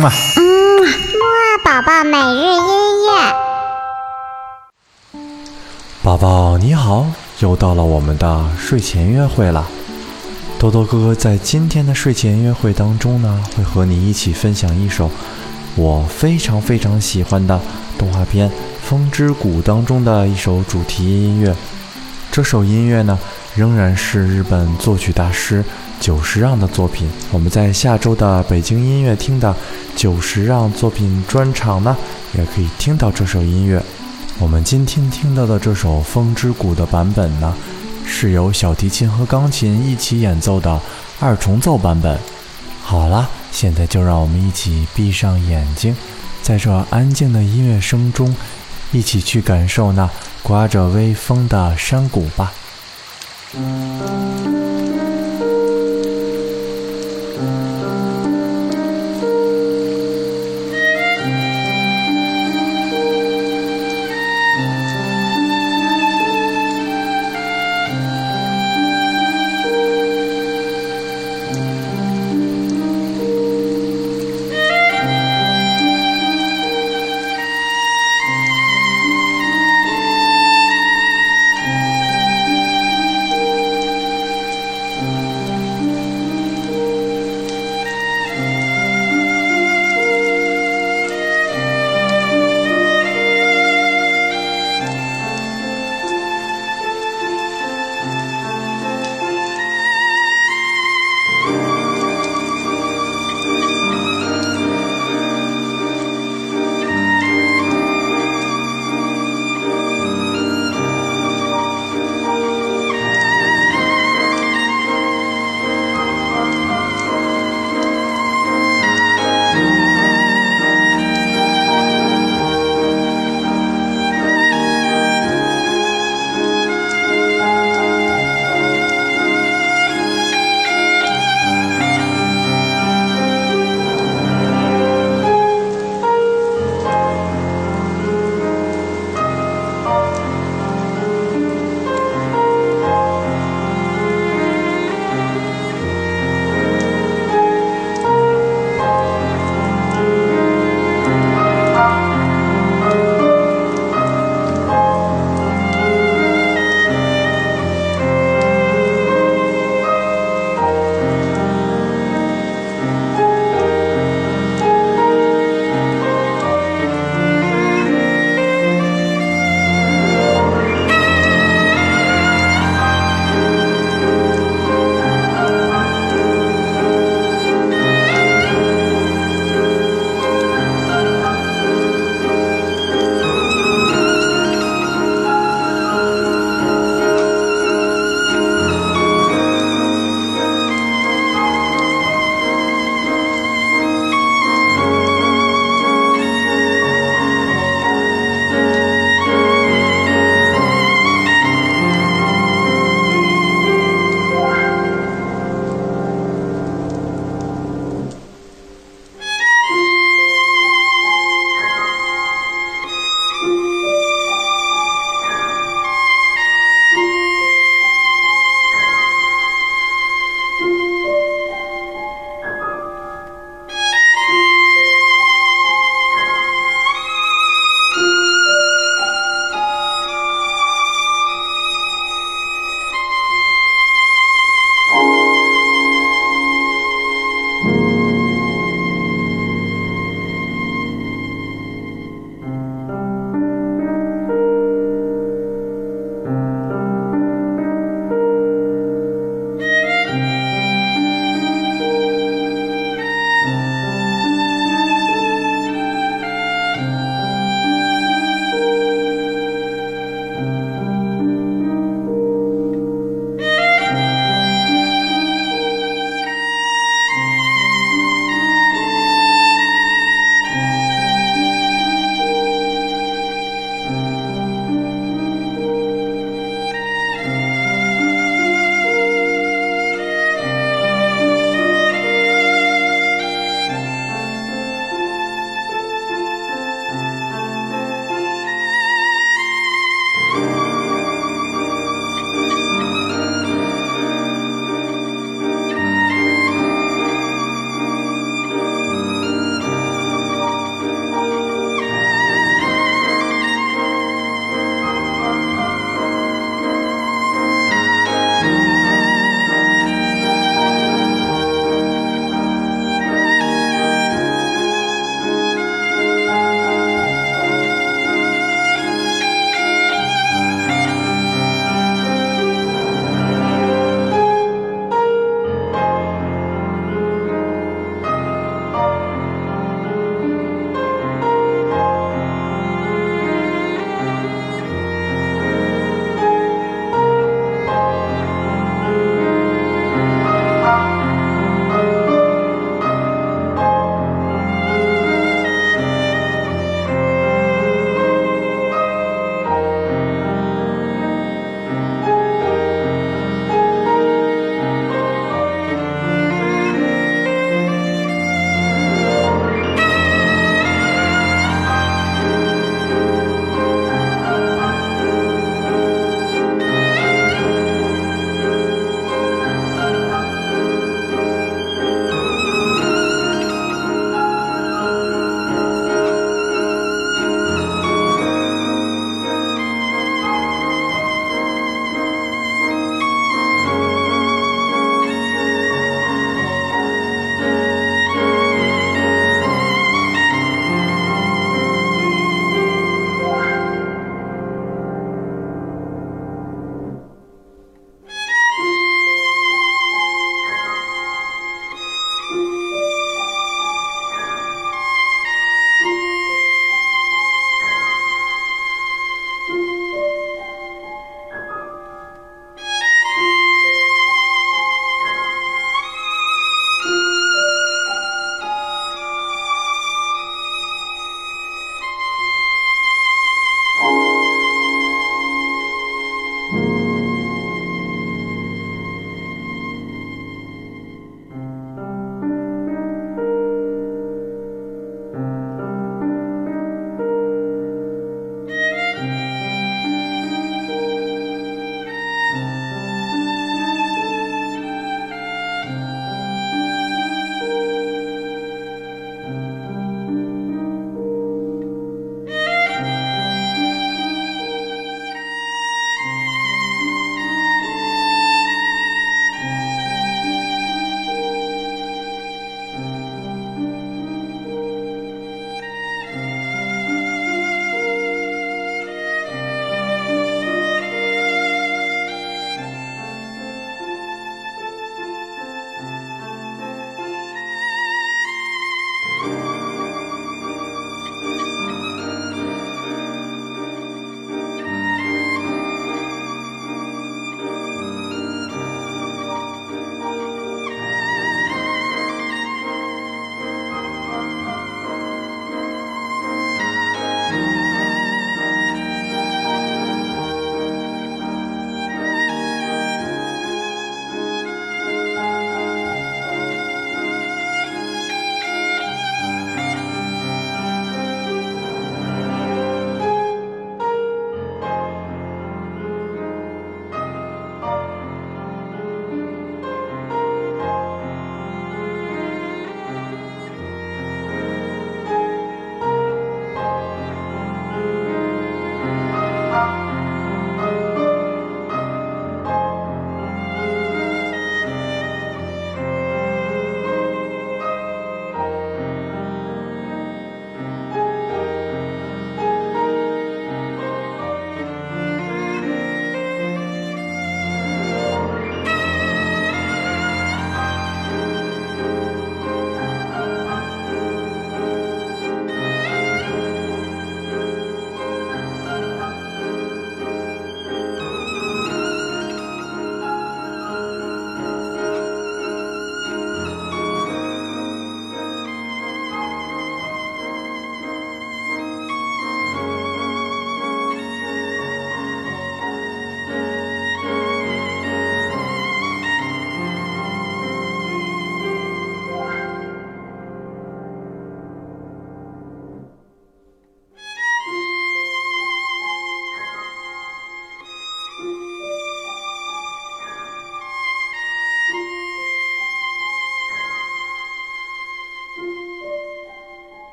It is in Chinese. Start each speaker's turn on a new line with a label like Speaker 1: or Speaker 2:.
Speaker 1: 嗯啊，
Speaker 2: 嗯，木二宝宝每日音乐。
Speaker 1: 宝宝你好，又到了我们的睡前约会了。多多哥哥在今天的睡前约会当中呢，会和你一起分享一首我非常非常喜欢的动画片《风之谷》当中的一首主题音乐。这首音乐呢，仍然是日本作曲大师久石让的作品。我们在下周的北京音乐厅的久石让作品专场呢，也可以听到这首音乐。我们今天听到的这首《风之谷》的版本呢，是由小提琴和钢琴一起演奏的二重奏版本。好了，现在就让我们一起闭上眼睛，在这安静的音乐声中，一起去感受那刮着微风的山谷吧。うん